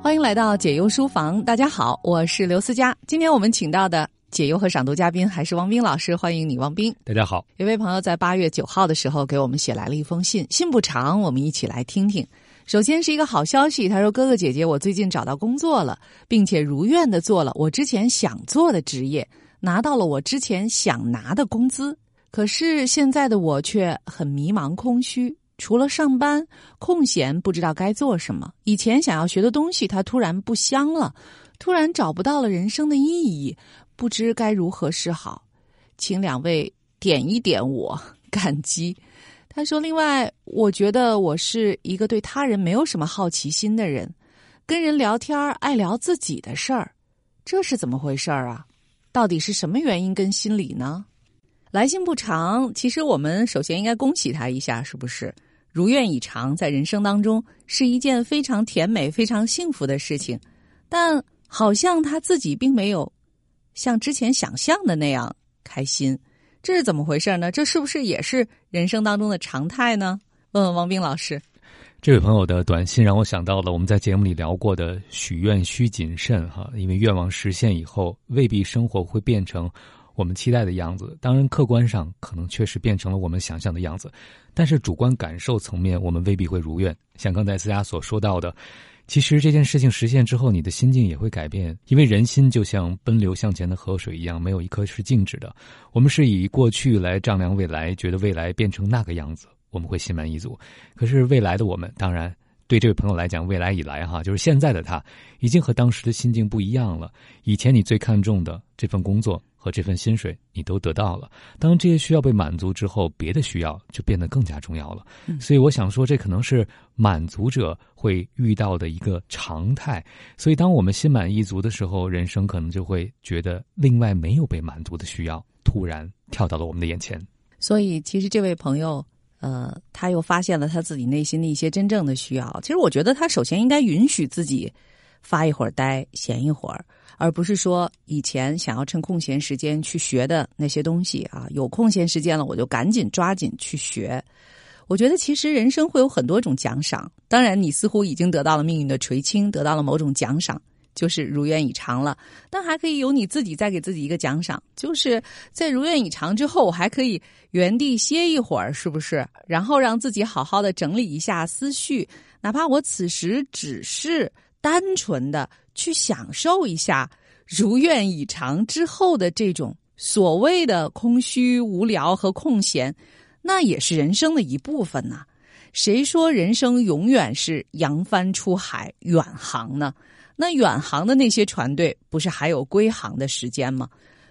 欢迎来到解忧书房，大家好，我是刘思佳。今天我们请到的解忧和赏读嘉宾还是王斌老师，欢迎你，王斌。大家好，有位朋友在八月九号的时候给我们写来了一封信，信不长，我们一起来听听。首先是一个好消息，他说：“哥哥姐姐，我最近找到工作了，并且如愿的做了我之前想做的职业，拿到了我之前想拿的工资。可是现在的我却很迷茫空虚。”除了上班，空闲不知道该做什么。以前想要学的东西，它突然不香了，突然找不到了人生的意义，不知该如何是好，请两位点一点我，感激。他说：“另外，我觉得我是一个对他人没有什么好奇心的人，跟人聊天爱聊自己的事儿，这是怎么回事儿啊？到底是什么原因跟心理呢？”来信不长，其实我们首先应该恭喜他一下，是不是？如愿以偿，在人生当中是一件非常甜美、非常幸福的事情，但好像他自己并没有像之前想象的那样开心，这是怎么回事呢？这是不是也是人生当中的常态呢？问问王斌老师。这位朋友的短信让我想到了我们在节目里聊过的“许愿需谨慎”哈，因为愿望实现以后，未必生活会变成。我们期待的样子，当然客观上可能确实变成了我们想象的样子，但是主观感受层面，我们未必会如愿。像刚才思佳所说到的，其实这件事情实现之后，你的心境也会改变，因为人心就像奔流向前的河水一样，没有一颗是静止的。我们是以过去来丈量未来，觉得未来变成那个样子，我们会心满意足。可是未来的我们，当然对这位朋友来讲，未来以来哈，就是现在的他，已经和当时的心境不一样了。以前你最看重的这份工作。和这份薪水你都得到了，当这些需要被满足之后，别的需要就变得更加重要了。所以我想说，这可能是满足者会遇到的一个常态。所以当我们心满意足的时候，人生可能就会觉得另外没有被满足的需要突然跳到了我们的眼前。所以，其实这位朋友，呃，他又发现了他自己内心的一些真正的需要。其实，我觉得他首先应该允许自己发一会儿呆，闲一会儿。而不是说以前想要趁空闲时间去学的那些东西啊，有空闲时间了我就赶紧抓紧去学。我觉得其实人生会有很多种奖赏，当然你似乎已经得到了命运的垂青，得到了某种奖赏，就是如愿以偿了。但还可以有你自己再给自己一个奖赏，就是在如愿以偿之后，我还可以原地歇一会儿，是不是？然后让自己好好的整理一下思绪，哪怕我此时只是。单纯的去享受一下如愿以偿之后的这种所谓的空虚、无聊和空闲，那也是人生的一部分呐。谁说人生永远是扬帆出海、远航呢？那远航的那些船队，不是还有归航的时间吗？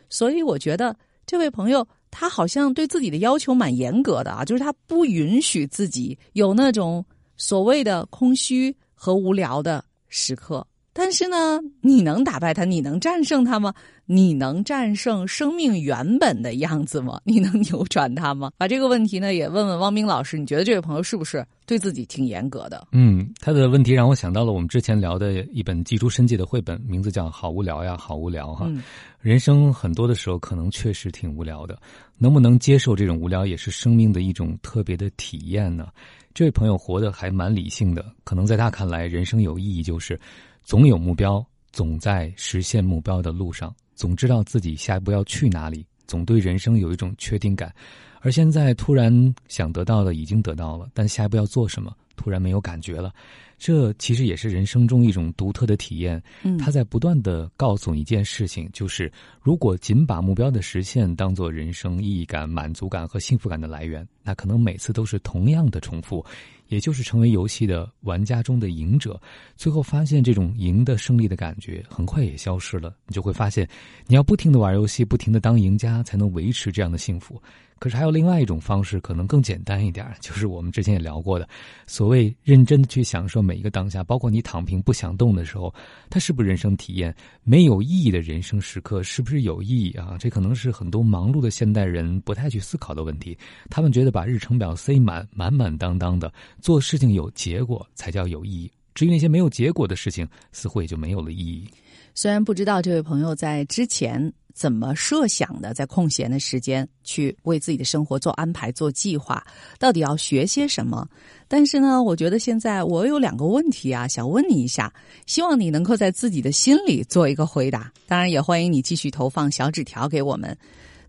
所以我觉得这位朋友他好像对自己的要求蛮严格的啊，就是他不允许自己有那种所谓的空虚和无聊的。时刻，但是呢，你能打败他？你能战胜他吗？你能战胜生命原本的样子吗？你能扭转他吗？把这个问题呢，也问问汪冰老师。你觉得这位朋友是不是对自己挺严格的？嗯，他的问题让我想到了我们之前聊的一本寄出生计的绘本，名字叫《好无聊呀，好无聊》哈。人生很多的时候可能确实挺无聊的，能不能接受这种无聊，也是生命的一种特别的体验呢？这位朋友活得还蛮理性的，可能在他看来，人生有意义就是总有目标，总在实现目标的路上，总知道自己下一步要去哪里，总对人生有一种确定感。而现在突然想得到的已经得到了，但下一步要做什么，突然没有感觉了。这其实也是人生中一种独特的体验。嗯他在不断的告诉你一件事情，就是如果仅把目标的实现当做人生意义感、满足感和幸福感的来源，那可能每次都是同样的重复，也就是成为游戏的玩家中的赢者。最后发现这种赢的胜利的感觉很快也消失了。你就会发现，你要不停的玩游戏，不停的当赢家，才能维持这样的幸福。可是还有另外一种方式，可能更简单一点，就是我们之前也聊过的，所谓认真的去享受每一个当下，包括你躺平不想动的时候，它是不是人生体验？没有意义的人生时刻是不是有意义啊？这可能是很多忙碌的现代人不太去思考的问题。他们觉得把日程表塞满满满当当的，做事情有结果才叫有意义。至于那些没有结果的事情，似乎也就没有了意义。虽然不知道这位朋友在之前。怎么设想的，在空闲的时间去为自己的生活做安排、做计划，到底要学些什么？但是呢，我觉得现在我有两个问题啊，想问你一下，希望你能够在自己的心里做一个回答。当然，也欢迎你继续投放小纸条给我们。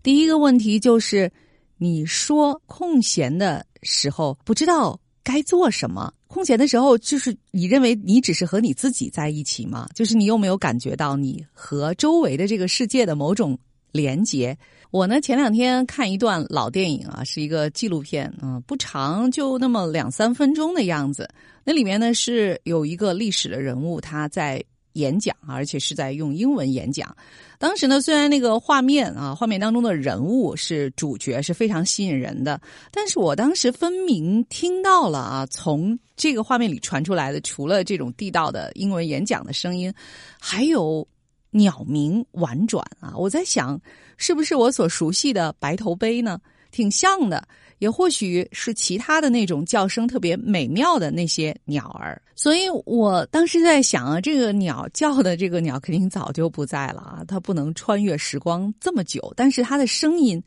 第一个问题就是，你说空闲的时候不知道该做什么，空闲的时候就是你认为你只是和你自己在一起吗？就是你有没有感觉到你和周围的这个世界的某种连接？我呢，前两天看一段老电影啊，是一个纪录片啊，不长，就那么两三分钟的样子。那里面呢是有一个历史的人物，他在演讲，而且是在用英文演讲。当时呢，虽然那个画面啊，画面当中的人物是主角，是非常吸引人的，但是我当时分明听到了啊，从这个画面里传出来的，除了这种地道的英文演讲的声音，还有。鸟鸣婉转啊！我在想，是不是我所熟悉的白头鹎呢？挺像的，也或许是其他的那种叫声特别美妙的那些鸟儿。所以我当时在想啊，这个鸟叫的这个鸟肯定早就不在了啊，它不能穿越时光这么久，但是它的声音。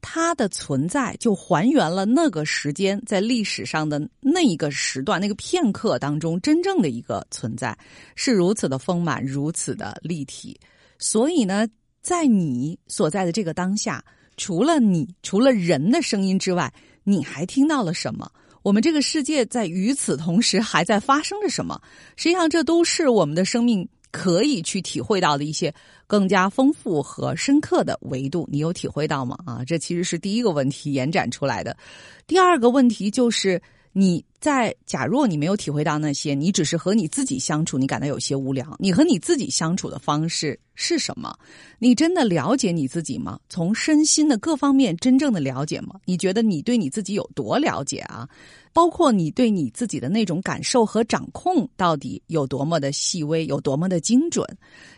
它的存在就还原了那个时间在历史上的那一个时段、那个片刻当中真正的一个存在，是如此的丰满、如此的立体。所以呢，在你所在的这个当下，除了你、除了人的声音之外，你还听到了什么？我们这个世界在与此同时还在发生着什么？实际上，这都是我们的生命。可以去体会到的一些更加丰富和深刻的维度，你有体会到吗？啊，这其实是第一个问题延展出来的。第二个问题就是你在假若你没有体会到那些，你只是和你自己相处，你感到有些无聊。你和你自己相处的方式是什么？你真的了解你自己吗？从身心的各方面真正的了解吗？你觉得你对你自己有多了解啊？包括你对你自己的那种感受和掌控到底有多么的细微，有多么的精准，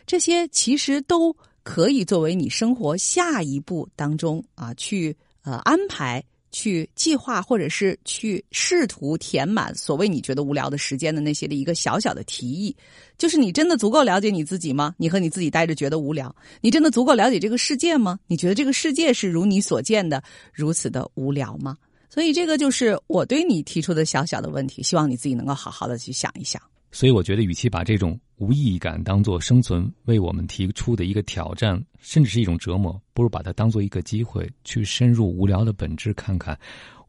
这些其实都可以作为你生活下一步当中啊去呃安排、去计划，或者是去试图填满所谓你觉得无聊的时间的那些的一个小小的提议。就是你真的足够了解你自己吗？你和你自己待着觉得无聊？你真的足够了解这个世界吗？你觉得这个世界是如你所见的如此的无聊吗？所以，这个就是我对你提出的小小的问题，希望你自己能够好好的去想一想。所以，我觉得，与其把这种无意义感当做生存为我们提出的一个挑战，甚至是一种折磨，不如把它当做一个机会，去深入无聊的本质，看看。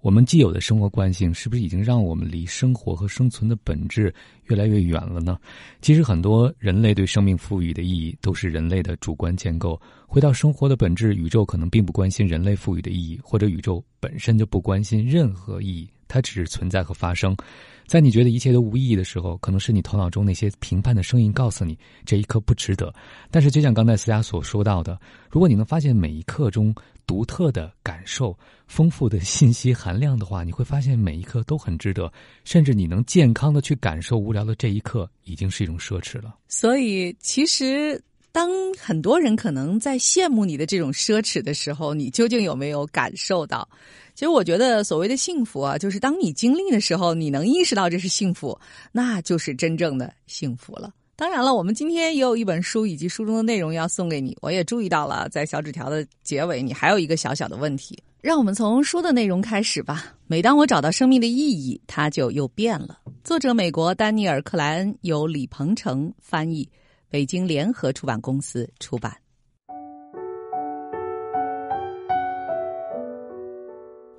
我们既有的生活惯性，是不是已经让我们离生活和生存的本质越来越远了呢？其实，很多人类对生命赋予的意义，都是人类的主观建构。回到生活的本质，宇宙可能并不关心人类赋予的意义，或者宇宙本身就不关心任何意义，它只是存在和发生。在你觉得一切都无意义的时候，可能是你头脑中那些评判的声音告诉你这一刻不值得。但是，就像刚才思佳所说到的，如果你能发现每一刻中，独特的感受、丰富的信息含量的话，你会发现每一刻都很值得，甚至你能健康的去感受无聊的这一刻，已经是一种奢侈了。所以，其实当很多人可能在羡慕你的这种奢侈的时候，你究竟有没有感受到？其实，我觉得所谓的幸福啊，就是当你经历的时候，你能意识到这是幸福，那就是真正的幸福了。当然了，我们今天也有一本书以及书中的内容要送给你。我也注意到了，在小纸条的结尾，你还有一个小小的问题。让我们从书的内容开始吧。每当我找到生命的意义，它就又变了。作者美国丹尼尔·克莱恩，由李鹏程翻译，北京联合出版公司出版。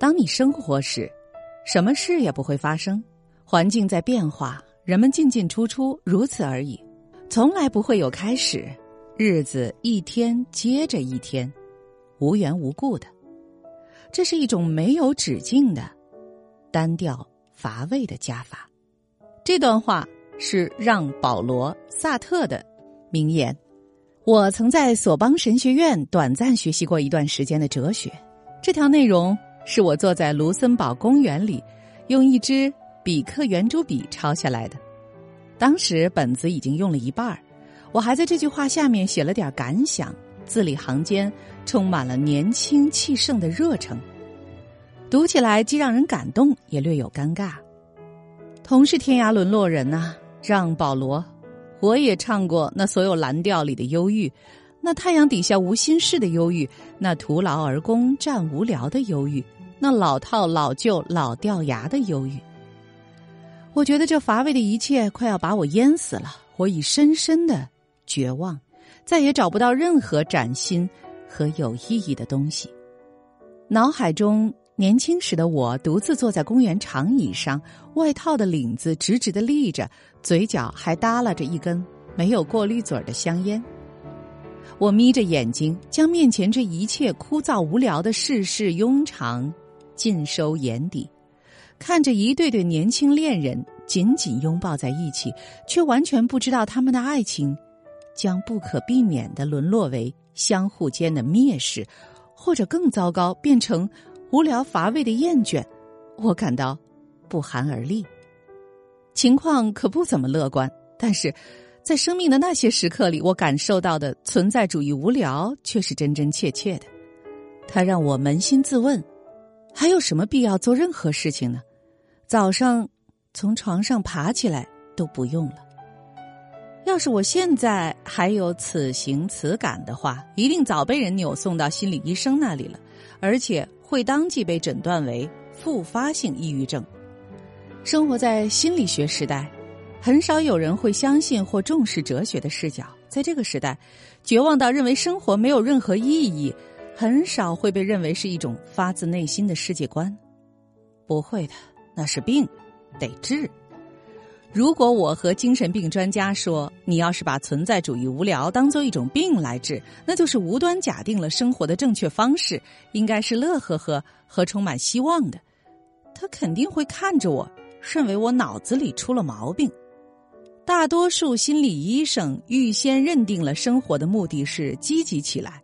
当你生活时，什么事也不会发生，环境在变化，人们进进出出，如此而已。从来不会有开始，日子一天接着一天，无缘无故的，这是一种没有止境的、单调乏味的加法。这段话是让·保罗·萨特的名言。我曾在索邦神学院短暂学习过一段时间的哲学。这条内容是我坐在卢森堡公园里，用一支比克圆珠笔抄下来的。当时本子已经用了一半儿，我还在这句话下面写了点感想，字里行间充满了年轻气盛的热诚，读起来既让人感动，也略有尴尬。同是天涯沦落人呐，让保罗，我也唱过那所有蓝调里的忧郁，那太阳底下无心事的忧郁，那徒劳而功占无聊的忧郁，那老套老旧老掉牙的忧郁。我觉得这乏味的一切快要把我淹死了，我已深深的绝望，再也找不到任何崭新和有意义的东西。脑海中年轻时的我独自坐在公园长椅上，外套的领子直直的立着，嘴角还耷拉着一根没有过滤嘴的香烟。我眯着眼睛，将面前这一切枯燥无聊的世事庸常尽收眼底，看着一对对年轻恋人紧紧拥抱在一起，却完全不知道他们的爱情将不可避免的沦落为相互间的蔑视，或者更糟糕，变成无聊乏味的厌倦。我感到不寒而栗，情况可不怎么乐观，但是。在生命的那些时刻里，我感受到的存在主义无聊，却是真真切切的。它让我扪心自问：还有什么必要做任何事情呢？早上从床上爬起来都不用了。要是我现在还有此行此感的话，一定早被人扭送到心理医生那里了，而且会当即被诊断为复发性抑郁症。生活在心理学时代。很少有人会相信或重视哲学的视角。在这个时代，绝望到认为生活没有任何意义，很少会被认为是一种发自内心的世界观。不会的，那是病，得治。如果我和精神病专家说，你要是把存在主义无聊当做一种病来治，那就是无端假定了生活的正确方式应该是乐呵呵和充满希望的。他肯定会看着我，认为我脑子里出了毛病。大多数心理医生预先认定了生活的目的是积极起来，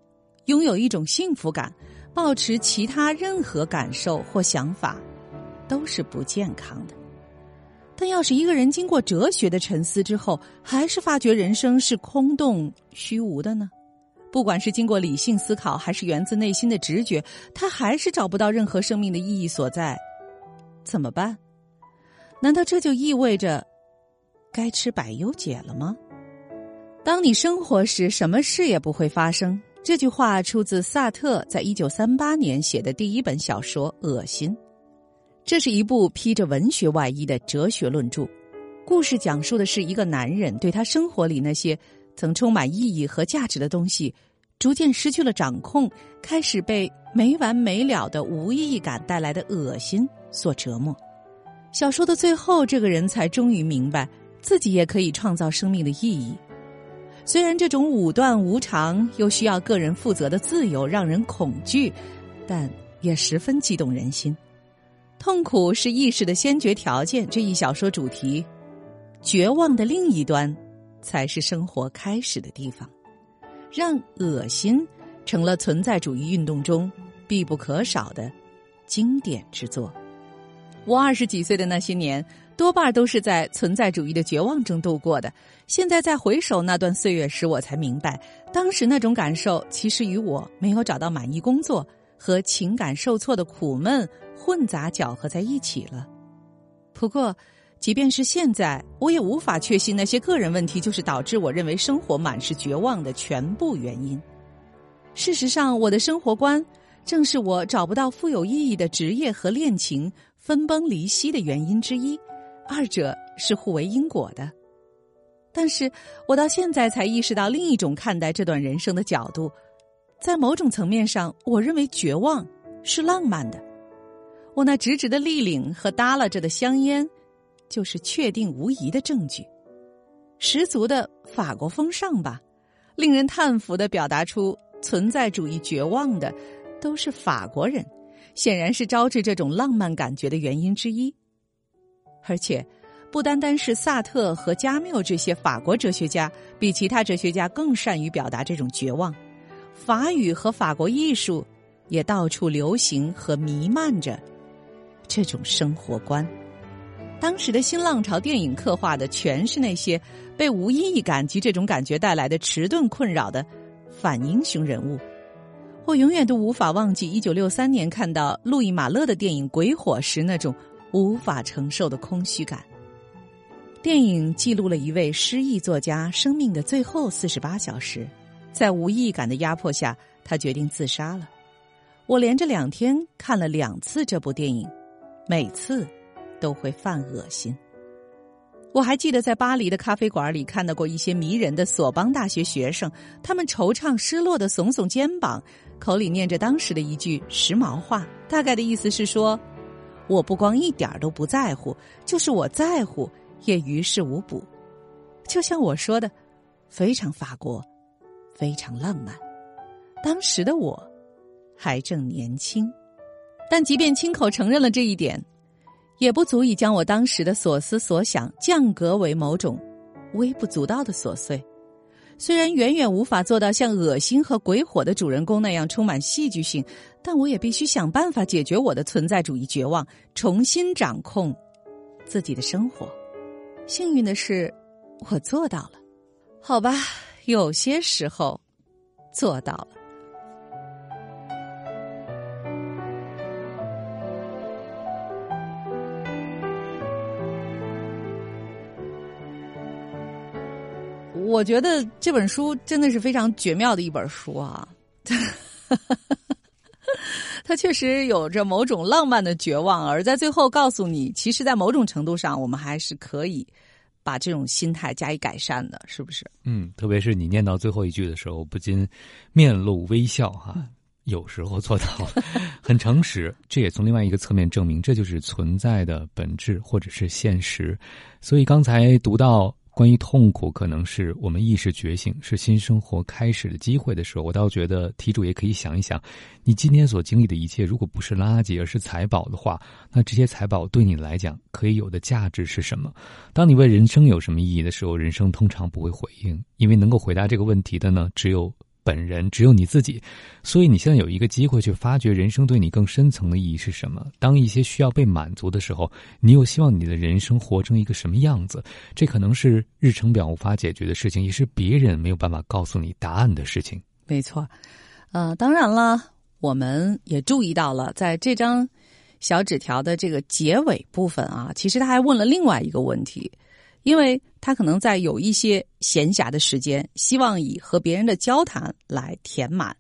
拥有一种幸福感，保持其他任何感受或想法，都是不健康的。但要是一个人经过哲学的沉思之后，还是发觉人生是空洞虚无的呢？不管是经过理性思考，还是源自内心的直觉，他还是找不到任何生命的意义所在，怎么办？难道这就意味着？该吃百忧解了吗？当你生活时，什么事也不会发生。这句话出自萨特在一九三八年写的第一本小说《恶心》，这是一部披着文学外衣的哲学论著。故事讲述的是一个男人对他生活里那些曾充满意义和价值的东西，逐渐失去了掌控，开始被没完没了的无意义感带来的恶心所折磨。小说的最后，这个人才终于明白。自己也可以创造生命的意义，虽然这种武断无常又需要个人负责的自由让人恐惧，但也十分激动人心。痛苦是意识的先决条件，这一小说主题，绝望的另一端，才是生活开始的地方。让恶心成了存在主义运动中必不可少的经典之作。我二十几岁的那些年。多半都是在存在主义的绝望中度过的。现在再回首那段岁月时，我才明白，当时那种感受其实与我没有找到满意工作和情感受挫的苦闷混杂搅合在一起了。不过，即便是现在，我也无法确信那些个人问题就是导致我认为生活满是绝望的全部原因。事实上，我的生活观正是我找不到富有意义的职业和恋情分崩离析的原因之一。二者是互为因果的，但是我到现在才意识到另一种看待这段人生的角度。在某种层面上，我认为绝望是浪漫的。我那直直的立领和耷拉着的香烟，就是确定无疑的证据。十足的法国风尚吧，令人叹服的表达出存在主义绝望的，都是法国人，显然是招致这种浪漫感觉的原因之一。而且，不单单是萨特和加缪这些法国哲学家，比其他哲学家更善于表达这种绝望。法语和法国艺术也到处流行和弥漫着这种生活观。当时的新浪潮电影刻画的全是那些被无意义感及这种感觉带来的迟钝困扰的反英雄人物。我永远都无法忘记一九六三年看到路易马勒的电影《鬼火》时那种。无法承受的空虚感。电影记录了一位失意作家生命的最后四十八小时，在无意感的压迫下，他决定自杀了。我连着两天看了两次这部电影，每次都会犯恶心。我还记得在巴黎的咖啡馆里看到过一些迷人的索邦大学学生，他们惆怅失落的耸耸肩膀，口里念着当时的一句时髦话，大概的意思是说：“我不光一点都不在乎，就是我在乎也于事无补。”就像我说的，非常法国，非常浪漫。当时的我还正年轻，但即便亲口承认了这一点。也不足以将我当时的所思所想降格为某种微不足道的琐碎，虽然远远无法做到像恶心和鬼火的主人公那样充满戏剧性，但我也必须想办法解决我的存在主义绝望，重新掌控自己的生活。幸运的是，我做到了。好吧，有些时候做到了。我觉得这本书真的是非常绝妙的一本书啊！它确实有着某种浪漫的绝望，而在最后告诉你，其实，在某种程度上，我们还是可以把这种心态加以改善的，是不是？嗯，特别是你念到最后一句的时候，不禁面露微笑哈。有时候做到很诚实，这也从另外一个侧面证明，这就是存在的本质或者是现实。所以刚才读到。关于痛苦，可能是我们意识觉醒，是新生活开始的机会的时候，我倒觉得题主也可以想一想，你今天所经历的一切，如果不是垃圾，而是财宝的话，那这些财宝对你来讲可以有的价值是什么？当你问人生有什么意义的时候，人生通常不会回应，因为能够回答这个问题的呢，只有。本人只有你自己，所以你现在有一个机会去发掘人生对你更深层的意义是什么。当一些需要被满足的时候，你又希望你的人生活成一个什么样子？这可能是日程表无法解决的事情，也是别人没有办法告诉你答案的事情。没错，呃，当然了，我们也注意到了，在这张小纸条的这个结尾部分啊，其实他还问了另外一个问题。因为他可能在有一些闲暇的时间，希望以和别人的交谈来填满，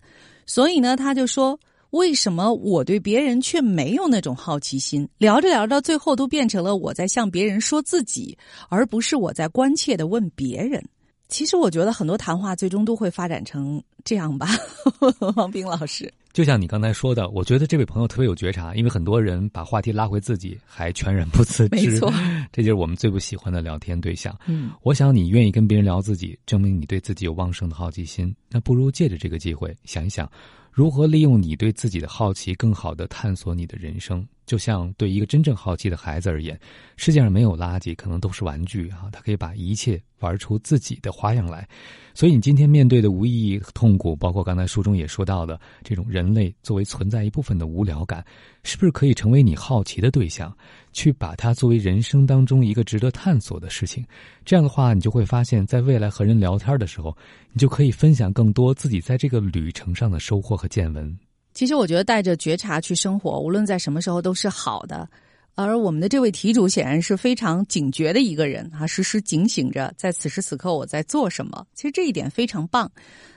所以呢，他就说：“为什么我对别人却没有那种好奇心？聊着聊着，最后都变成了我在向别人说自己，而不是我在关切的问别人。”其实，我觉得很多谈话最终都会发展成这样吧，王斌老师。就像你刚才说的，我觉得这位朋友特别有觉察，因为很多人把话题拉回自己，还全然不自知。没错，这就是我们最不喜欢的聊天对象。嗯，我想你愿意跟别人聊自己，证明你对自己有旺盛的好奇心。那不如借着这个机会，想一想如何利用你对自己的好奇，更好的探索你的人生。就像对一个真正好奇的孩子而言，世界上没有垃圾，可能都是玩具啊！他可以把一切玩出自己的花样来。所以你今天面对的无意义痛苦，包括刚才书中也说到的这种人类作为存在一部分的无聊感，是不是可以成为你好奇的对象，去把它作为人生当中一个值得探索的事情？这样的话，你就会发现，在未来和人聊天的时候，你就可以分享更多自己在这个旅程上的收获和见闻。其实我觉得带着觉察去生活，无论在什么时候都是好的。而我们的这位题主显然是非常警觉的一个人啊，时时警醒着，在此时此刻我在做什么。其实这一点非常棒，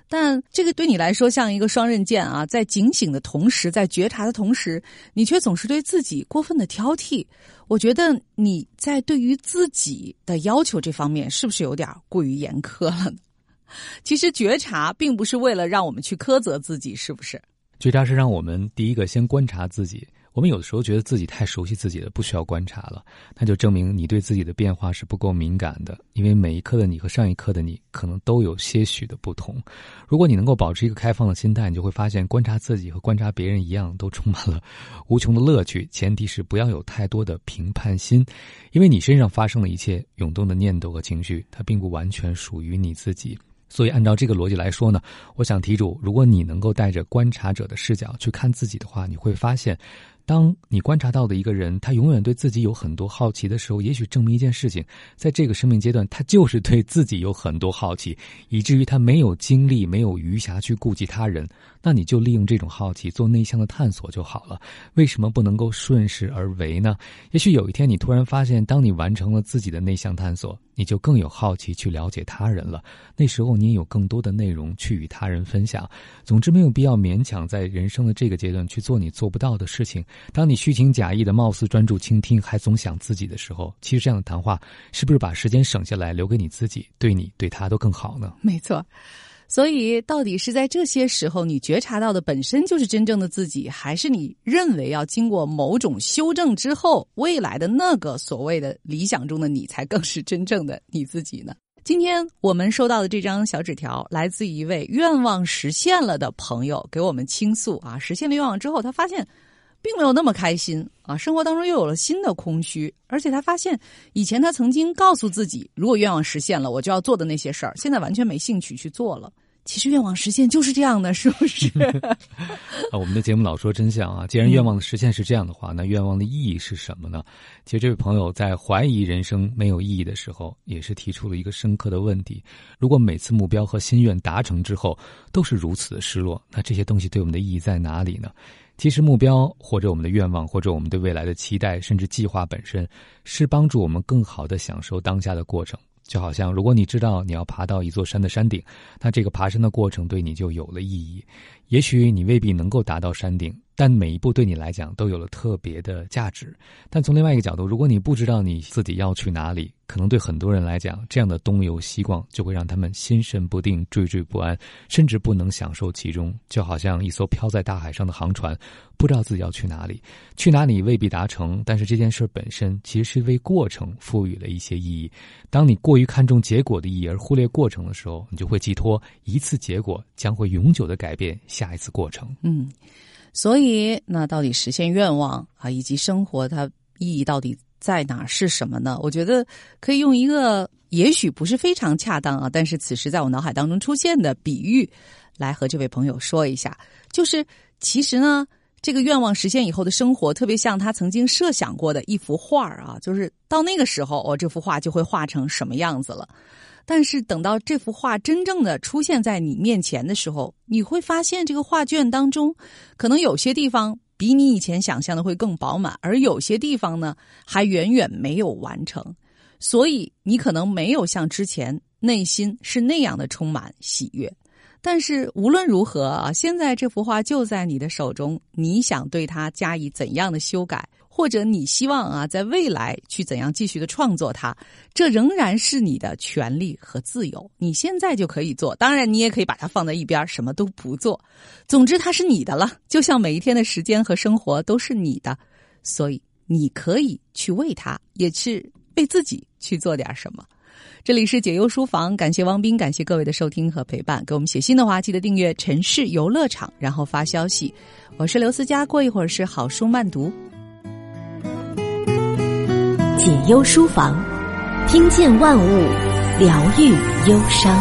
但这个对你来说像一个双刃剑啊，在警醒的同时，在觉察的同时，你却总是对自己过分的挑剔。我觉得你在对于自己的要求这方面是不是有点过于严苛了呢？其实觉察并不是为了让我们去苛责自己，是不是？觉察是让我们第一个先观察自己。我们有的时候觉得自己太熟悉自己了，不需要观察了，那就证明你对自己的变化是不够敏感的。因为每一刻的你和上一刻的你可能都有些许的不同。如果你能够保持一个开放的心态，你就会发现观察自己和观察别人一样，都充满了 无穷的乐趣。前提是不要有太多的评判心，因为你身上发生的一切涌动的念头和情绪，它并不完全属于你自己。所以，按照这个逻辑来说呢，我想提主，如果你能够带着观察者的视角去看自己的话，你会发现，当你观察到的一个人，他永远对自己有很多好奇的时候，也许证明一件事情，在这个生命阶段，他就是对自己有很多好奇，以至于他没有精力、没有余暇去顾及他人。那你就利用这种好奇做内向的探索就好了。为什么不能够顺势而为呢？也许有一天你突然发现，当你完成了自己的内向探索，你就更有好奇去了解他人了。那时候你也有更多的内容去与他人分享。总之，没有必要勉强在人生的这个阶段去做你做不到的事情。当你虚情假意的貌似专注倾听，还总想自己的时候，其实这样的谈话是不是把时间省下来留给你自己，对你对他都更好呢？没错。所以，到底是在这些时候你觉察到的本身就是真正的自己，还是你认为要经过某种修正之后，未来的那个所谓的理想中的你才更是真正的你自己呢？今天我们收到的这张小纸条，来自一位愿望实现了的朋友给我们倾诉啊，实现了愿望之后，他发现并没有那么开心啊，生活当中又有了新的空虚，而且他发现以前他曾经告诉自己，如果愿望实现了，我就要做的那些事儿，现在完全没兴趣去做了。其实愿望实现就是这样的，是不是？啊，我们的节目老说真相啊。既然愿望的实现是这样的话，那愿望的意义是什么呢？其实这位朋友在怀疑人生没有意义的时候，也是提出了一个深刻的问题：如果每次目标和心愿达成之后都是如此的失落，那这些东西对我们的意义在哪里呢？其实目标或者我们的愿望或者我们对未来的期待，甚至计划本身，是帮助我们更好的享受当下的过程。就好像，如果你知道你要爬到一座山的山顶，那这个爬山的过程对你就有了意义。也许你未必能够达到山顶。但每一步对你来讲都有了特别的价值。但从另外一个角度，如果你不知道你自己要去哪里，可能对很多人来讲，这样的东游西逛就会让他们心神不定、惴惴不安，甚至不能享受其中。就好像一艘漂在大海上的航船，不知道自己要去哪里，去哪里未必达成。但是这件事本身其实是为过程赋予了一些意义。当你过于看重结果的意义而忽略过程的时候，你就会寄托一次结果将会永久的改变下一次过程。嗯。所以，那到底实现愿望啊，以及生活它意义到底在哪是什么呢？我觉得可以用一个也许不是非常恰当啊，但是此时在我脑海当中出现的比喻，来和这位朋友说一下。就是其实呢，这个愿望实现以后的生活，特别像他曾经设想过的一幅画啊，就是到那个时候，我这幅画就会画成什么样子了。但是等到这幅画真正的出现在你面前的时候，你会发现这个画卷当中，可能有些地方比你以前想象的会更饱满，而有些地方呢还远远没有完成，所以你可能没有像之前内心是那样的充满喜悦。但是无论如何啊，现在这幅画就在你的手中，你想对它加以怎样的修改？或者你希望啊，在未来去怎样继续的创作它，这仍然是你的权利和自由。你现在就可以做，当然你也可以把它放在一边，什么都不做。总之，它是你的了。就像每一天的时间和生活都是你的，所以你可以去为它，也是为自己去做点什么。这里是解忧书房，感谢汪斌，感谢各位的收听和陪伴。给我们写信的话，记得订阅“城市游乐场”，然后发消息。我是刘思佳，过一会儿是好书慢读。解忧书房，听见万物，疗愈忧伤。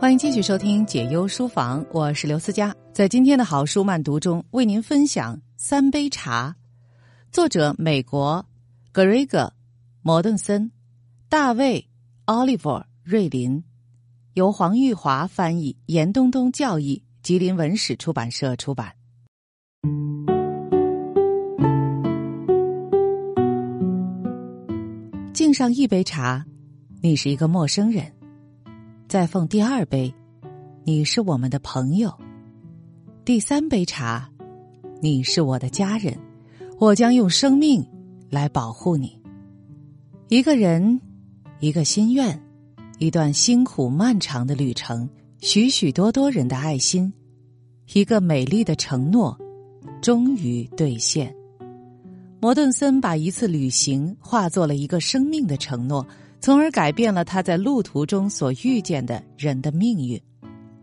欢迎继续收听解忧书房，我是刘思佳。在今天的好书慢读中，为您分享《三杯茶》，作者美国格瑞格·摩顿森。大卫·奥利弗·瑞林，由黄玉华翻译，严冬冬教译，吉林文史出版社出版。敬上一杯茶，你是一个陌生人；再奉第二杯，你是我们的朋友；第三杯茶，你是我的家人。我将用生命来保护你。一个人。一个心愿，一段辛苦漫长的旅程，许许多多人的爱心，一个美丽的承诺，终于兑现。摩顿森把一次旅行化作了一个生命的承诺，从而改变了他在路途中所遇见的人的命运，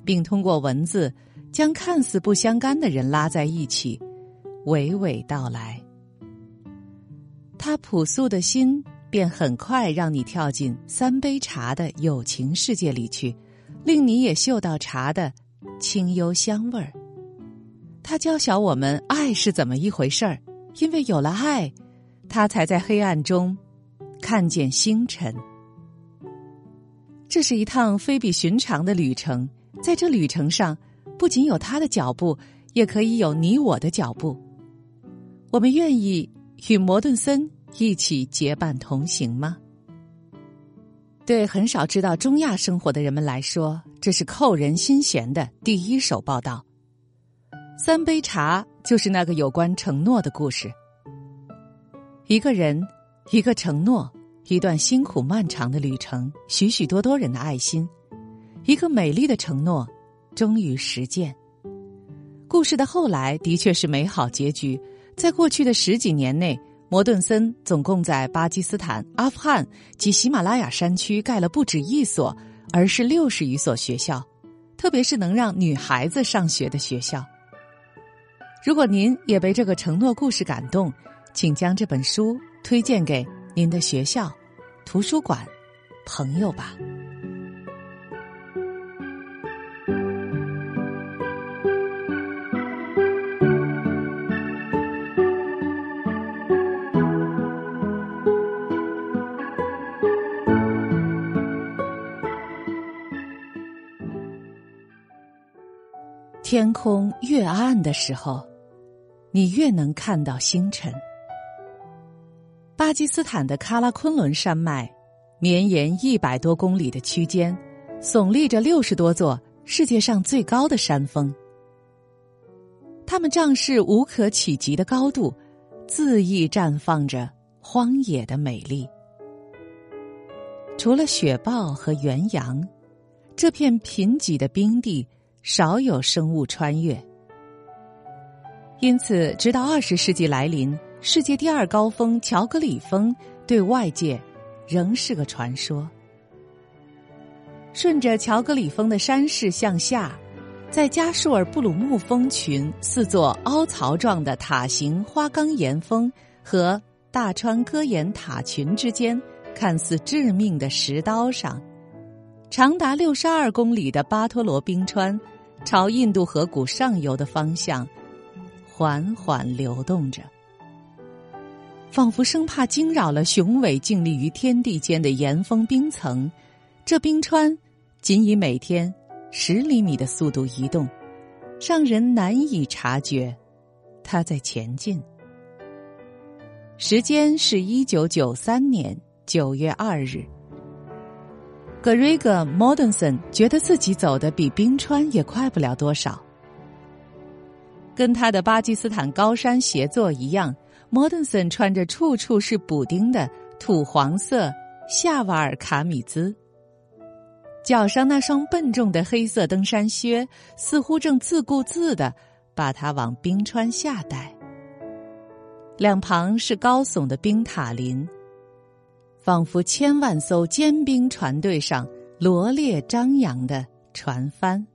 并通过文字将看似不相干的人拉在一起，娓娓道来。他朴素的心便很快让你跳进三杯茶的友情世界里去，令你也嗅到茶的清幽香味儿。他教晓我们爱是怎么一回事儿，因为有了爱，他才在黑暗中看见星辰。这是一趟非比寻常的旅程，在这旅程上，不仅有他的脚步，也可以有你我的脚步。我们愿意与摩顿森一起结伴同行吗？对很少知道中亚生活的人们来说，这是扣人心弦的第一手报道。三杯茶就是那个有关承诺的故事。一个人，一个承诺。一段辛苦漫长的旅程，许许多多人的爱心，一个美丽的承诺，终于实践。故事的后来的确是美好结局。在过去的十几年内，摩顿森总共在巴基斯坦、阿富汗及喜马拉雅山区盖了不止一所，而是六十余所学校，特别是能让女孩子上学的学校。如果您也被这个承诺故事感动，请将这本书推荐给。您的学校、图书馆、朋友吧。天空越暗的时候，你越能看到星辰。巴基斯坦的喀拉昆仑山脉，绵延一百多公里的区间，耸立着六十多座世界上最高的山峰。它们仗势无可企及的高度，恣意绽放着荒野的美丽。除了雪豹和原羊，这片贫瘠的冰地少有生物穿越。因此，直到二十世纪来临。世界第二高峰乔格里峰对外界仍是个传说。顺着乔格里峰的山势向下，在加舒尔布鲁木峰群四座凹槽状的塔形花岗岩峰和大川戈岩塔群之间，看似致命的石刀上，长达六十二公里的巴托罗冰川，朝印度河谷上游的方向缓缓流动着。仿佛生怕惊扰了雄伟静立于天地间的岩峰冰层，这冰川仅以每天十厘米的速度移动，让人难以察觉它在前进。时间是一九九三年九月二日。格瑞格·莫登森觉得自己走的比冰川也快不了多少，跟他的巴基斯坦高山协作一样。莫顿森穿着处处是补丁的土黄色夏瓦尔卡米兹，脚上那双笨重的黑色登山靴似乎正自顾自的把他往冰川下带。两旁是高耸的冰塔林，仿佛千万艘坚冰船队上罗列张扬的船帆。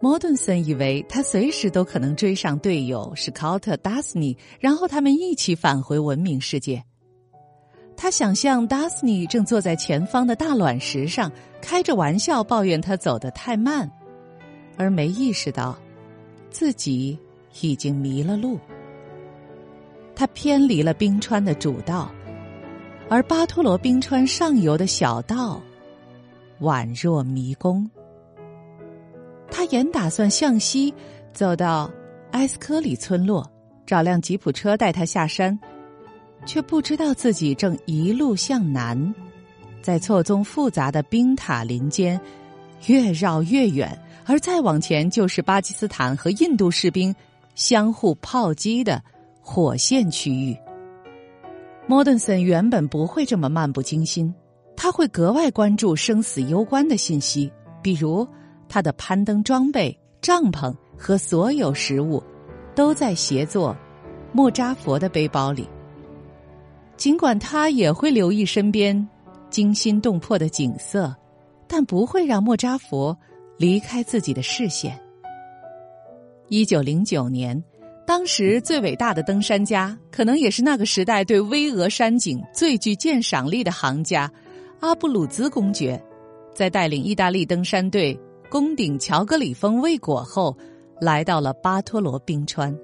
摩顿森以为他随时都可能追上队友史考特·达斯尼，然后他们一起返回文明世界。他想象达斯尼正坐在前方的大卵石上，开着玩笑抱怨他走得太慢，而没意识到自己已经迷了路。他偏离了冰川的主道，而巴托罗冰川上游的小道宛若迷宫。他原打算向西走到埃斯科里村落，找辆吉普车带他下山，却不知道自己正一路向南，在错综复杂的冰塔林间越绕越远，而再往前就是巴基斯坦和印度士兵相互炮击的火线区域。莫顿森原本不会这么漫不经心，他会格外关注生死攸关的信息，比如。他的攀登装备、帐篷和所有食物，都在协作莫扎佛的背包里。尽管他也会留意身边惊心动魄的景色，但不会让莫扎佛离开自己的视线。一九零九年，当时最伟大的登山家，可能也是那个时代对巍峨山景最具鉴赏力的行家阿布鲁兹公爵，在带领意大利登山队攻顶乔戈里峰未果后，来到了巴托罗冰川。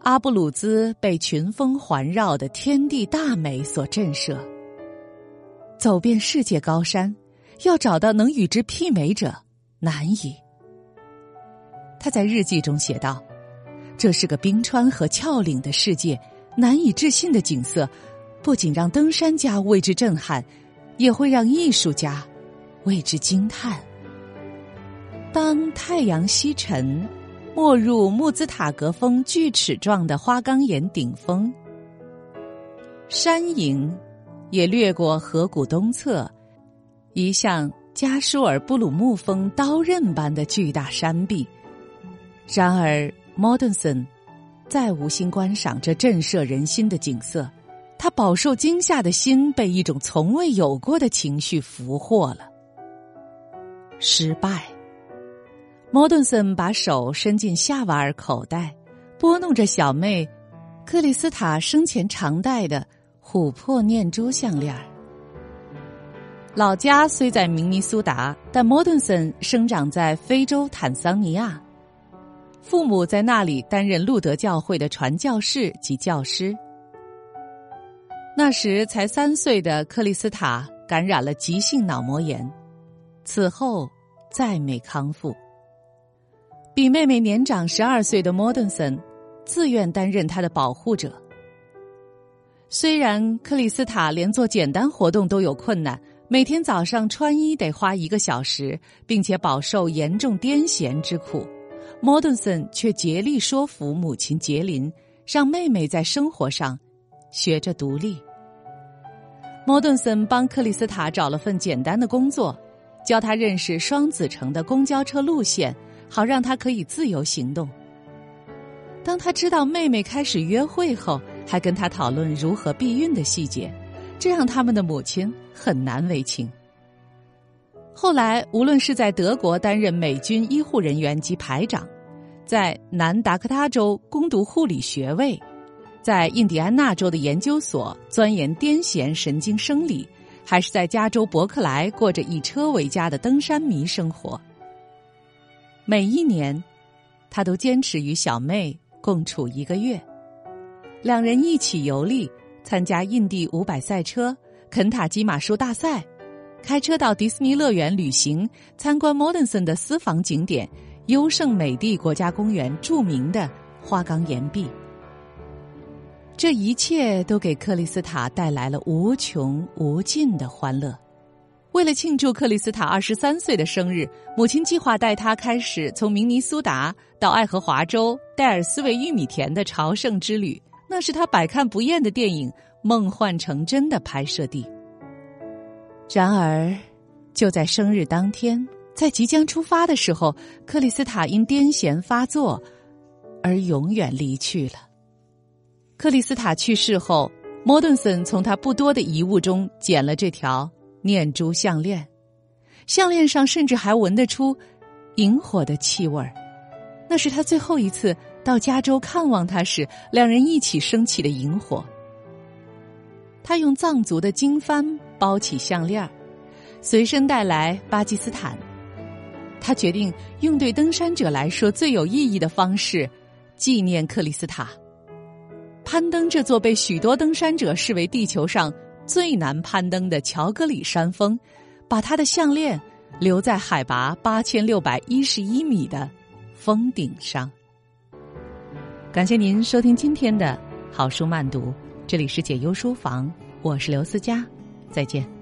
阿布鲁兹被群峰环绕的天地大美所震慑，走遍世界高山，要找到能与之媲美者难以。他在日记中写道。这是个冰川和峭岭的世界，难以置信的景色，不仅让登山家为之震撼，也会让艺术家为之惊叹。当太阳西沉，没入穆兹塔格峰锯齿状的花岗岩顶峰，山影也掠过河谷东侧，一向加舒尔布鲁木峰刀刃般的巨大山壁。然而。莫顿森再无心观赏这震慑人心的景色，他饱受惊吓的心被一种从未有过的情绪俘获了。失败。莫顿森把手伸进夏瓦尔口袋，拨弄着小妹克里斯塔生前常戴的琥珀念珠项链老家虽在明尼苏达，但莫顿森生长在非洲坦桑尼亚。父母在那里担任路德教会的传教士及教师。那时才三岁的克里斯塔感染了急性脑膜炎，此后再没康复。比妹妹年长十二岁的莫顿森自愿担任他的保护者。虽然克里斯塔连做简单活动都有困难，每天早上穿衣得花一个小时，并且饱受严重癫痫之苦。莫顿森却竭力说服母亲杰林，让妹妹在生活上学着独立。莫顿森帮克里斯塔找了份简单的工作，教他认识双子城的公交车路线，好让他可以自由行动。当他知道妹妹开始约会后，还跟他讨论如何避孕的细节，这让他们的母亲很难为情。后来，无论是在德国担任美军医护人员及排长，在南达科他州攻读护理学位，在印第安纳州的研究所钻研癫痫神经生理，还是在加州伯克莱过着以车为家的登山迷生活，每一年，他都坚持与小妹共处一个月，两人一起游历，参加印第五百赛车、肯塔基马术大赛。开车到迪士尼乐园旅行，参观莫顿森的私房景点——优胜美地国家公园著名的花岗岩壁。这一切都给克里斯塔带来了无穷无尽的欢乐。为了庆祝克里斯塔二十三岁的生日，母亲计划带他开始从明尼苏达到爱荷华州戴尔斯维玉米田的朝圣之旅，那是他百看不厌的电影《梦幻成真》的拍摄地。然而，就在生日当天，在即将出发的时候，克里斯塔因癫痫发作而永远离去了。克里斯塔去世后，莫顿森从他不多的遗物中捡了这条念珠项链，项链上甚至还闻得出萤火的气味儿。那是他最后一次到加州看望他时，两人一起升起的萤火。他用藏族的经幡。包起项链随身带来巴基斯坦。他决定用对登山者来说最有意义的方式，纪念克里斯塔。攀登这座被许多登山者视为地球上最难攀登的乔戈里山峰，把他的项链留在海拔八千六百一十一米的峰顶上。感谢您收听今天的好书慢读，这里是解忧书房，我是刘思佳。再见。